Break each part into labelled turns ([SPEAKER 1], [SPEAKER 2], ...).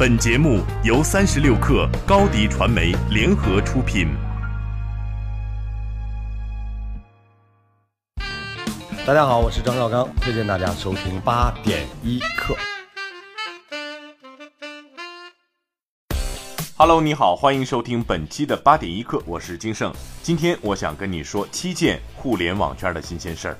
[SPEAKER 1] 本节目由三十六克高低传媒联合出品。
[SPEAKER 2] 大家好，我是张绍刚，推荐大家收听八点一刻。
[SPEAKER 3] Hello，你好，欢迎收听本期的八点一刻，我是金盛。今天我想跟你说七件互联网圈的新鲜事儿。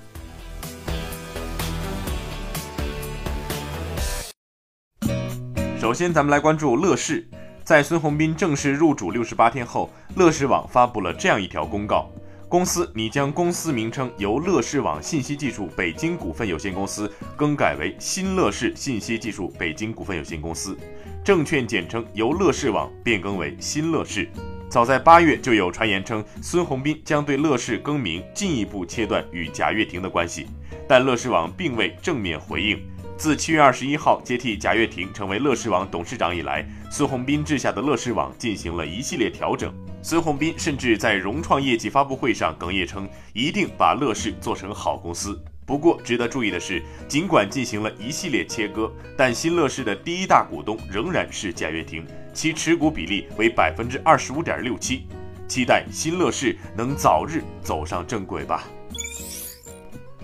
[SPEAKER 3] 首先，咱们来关注乐视。在孙宏斌正式入主六十八天后，乐视网发布了这样一条公告：公司拟将公司名称由乐视网信息技术北京股份有限公司更改为新乐视信息技术北京股份有限公司，证券简称由乐视网变更为新乐视。早在八月，就有传言称孙宏斌将对乐视更名进一步切断与贾跃亭的关系，但乐视网并未正面回应。自七月二十一号接替贾跃亭成为乐视网董事长以来，孙宏斌治下的乐视网进行了一系列调整。孙宏斌甚至在融创业绩发布会上哽咽称，一定把乐视做成好公司。不过，值得注意的是，尽管进行了一系列切割，但新乐视的第一大股东仍然是贾跃亭，其持股比例为百分之二十五点六七。期待新乐视能早日走上正轨吧。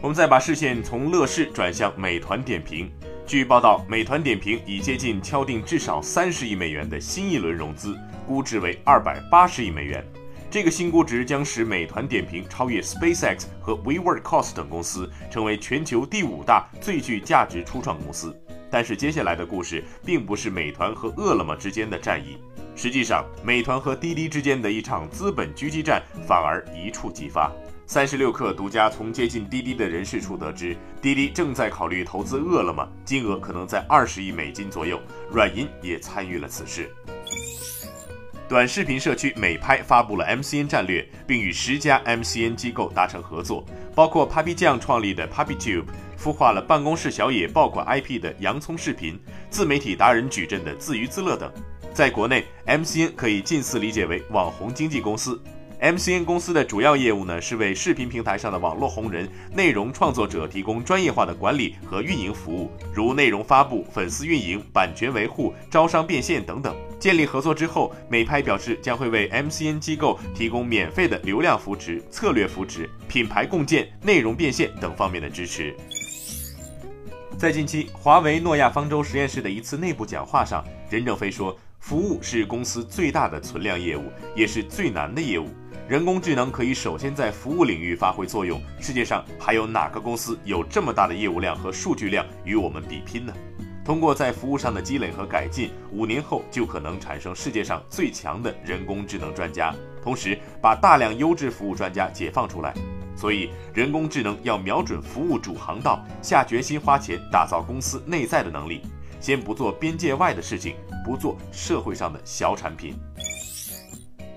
[SPEAKER 3] 我们再把视线从乐视转向美团点评。据报道，美团点评已接近敲定至少三十亿美元的新一轮融资，估值为二百八十亿美元。这个新估值将使美团点评超越 SpaceX 和 WeWorkCost 等公司，成为全球第五大最具价值初创公司。但是接下来的故事并不是美团和饿了么之间的战役，实际上，美团和滴滴之间的一场资本狙击战反而一触即发。三十六氪独家从接近滴滴的人士处得知，滴滴正在考虑投资饿了么，金额可能在二十亿美金左右。软银也参与了此事。短视频社区美拍发布了 MCN 战略，并与十家 MCN 机构达成合作，包括 Papi 酱创立的 PapiTube，孵化了办公室小野爆款 IP 的洋葱视频，自媒体达人矩阵的自娱自乐等。在国内，MCN 可以近似理解为网红经纪公司。MCN 公司的主要业务呢，是为视频平台上的网络红人、内容创作者提供专业化的管理和运营服务，如内容发布、粉丝运营、版权维护、招商变现等等。建立合作之后，美拍表示将会为 MCN 机构提供免费的流量扶持、策略扶持、品牌共建、内容变现等方面的支持。在近期，华为诺亚方舟实验室的一次内部讲话上，任正非说，服务是公司最大的存量业务，也是最难的业务。人工智能可以首先在服务领域发挥作用，世界上还有哪个公司有这么大的业务量和数据量与我们比拼呢？通过在服务上的积累和改进，五年后就可能产生世界上最强的人工智能专家，同时把大量优质服务专家解放出来。所以，人工智能要瞄准服务主航道，下决心花钱打造公司内在的能力，先不做边界外的事情，不做社会上的小产品。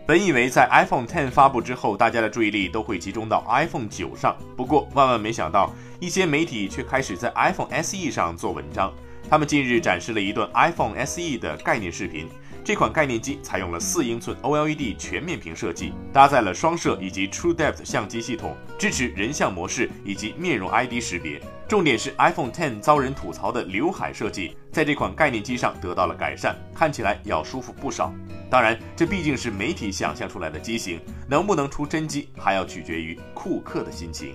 [SPEAKER 3] 本以为在 iPhone 10发布之后，大家的注意力都会集中到 iPhone 9上，不过万万没想到，一些媒体却开始在 iPhone SE 上做文章。他们近日展示了一段 iPhone SE 的概念视频。这款概念机采用了四英寸 OLED 全面屏设计，搭载了双摄以及 True Depth 相机系统，支持人像模式以及面容 ID 识别。重点是 iPhone 10遭人吐槽的刘海设计，在这款概念机上得到了改善，看起来要舒服不少。当然，这毕竟是媒体想象出来的机型，能不能出真机，还要取决于库克的心情。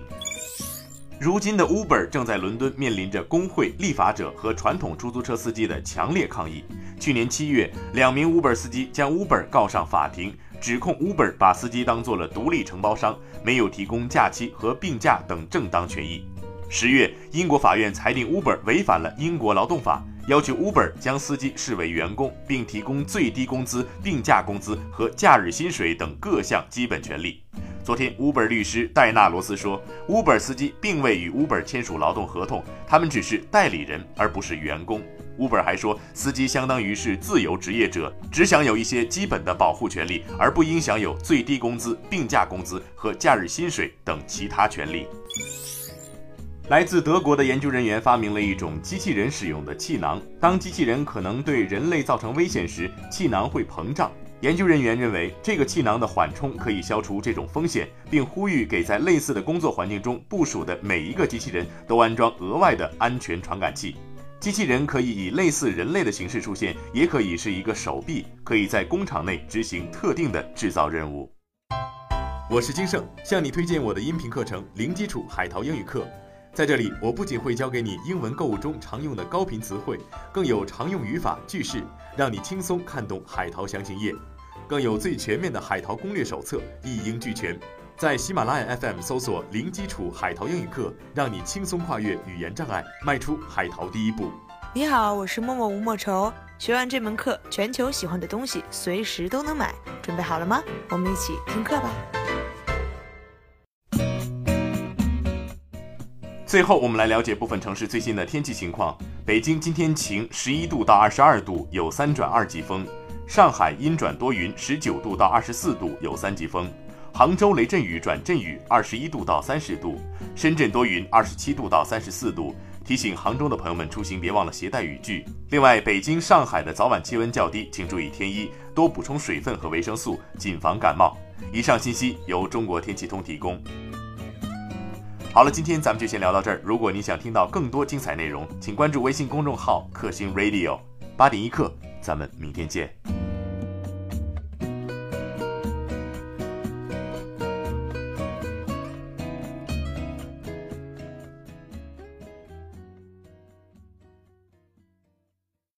[SPEAKER 3] 如今的 Uber 正在伦敦面临着工会、立法者和传统出租车司机的强烈抗议。去年七月，两名 Uber 司机将 Uber 告上法庭，指控 Uber 把司机当做了独立承包商，没有提供假期和病假等正当权益。十月，英国法院裁定 Uber 违反了英国劳动法，要求 Uber 将司机视为员工，并提供最低工资、病假工资和假日薪水等各项基本权利。昨天，Uber 律师戴纳罗斯说，Uber 司机并未与 Uber 签署劳动合同，他们只是代理人，而不是员工。Uber 还说，司机相当于是自由职业者，只享有一些基本的保护权利，而不应享有最低工资、病假工资和假日薪水等其他权利。来自德国的研究人员发明了一种机器人使用的气囊，当机器人可能对人类造成危险时，气囊会膨胀。研究人员认为，这个气囊的缓冲可以消除这种风险，并呼吁给在类似的工作环境中部署的每一个机器人都安装额外的安全传感器。机器人可以以类似人类的形式出现，也可以是一个手臂，可以在工厂内执行特定的制造任务。我是金盛，向你推荐我的音频课程《零基础海淘英语课》。在这里，我不仅会教给你英文购物中常用的高频词汇，更有常用语法、句式，让你轻松看懂海淘详情页，更有最全面的海淘攻略手册，一应俱全。在喜马拉雅 FM 搜索“零基础海淘英语课”，让你轻松跨越语言障碍，迈出海淘第一步。
[SPEAKER 4] 你好，我是默默吴莫愁。学完这门课，全球喜欢的东西随时都能买，准备好了吗？我们一起听课吧。
[SPEAKER 3] 最后，我们来了解部分城市最新的天气情况。北京今天晴，十一度到二十二度，有三转二级风；上海阴转多云，十九度到二十四度，有三级风；杭州雷阵雨转阵雨，二十一度到三十度；深圳多云，二十七度到三十四度。提醒杭州的朋友们出行别忘了携带雨具。另外，北京、上海的早晚气温较低，请注意添衣，多补充水分和维生素，谨防感冒。以上信息由中国天气通提供。好了，今天咱们就先聊到这儿。如果你想听到更多精彩内容，请关注微信公众号“克星 Radio”。八点一刻，咱们明天见。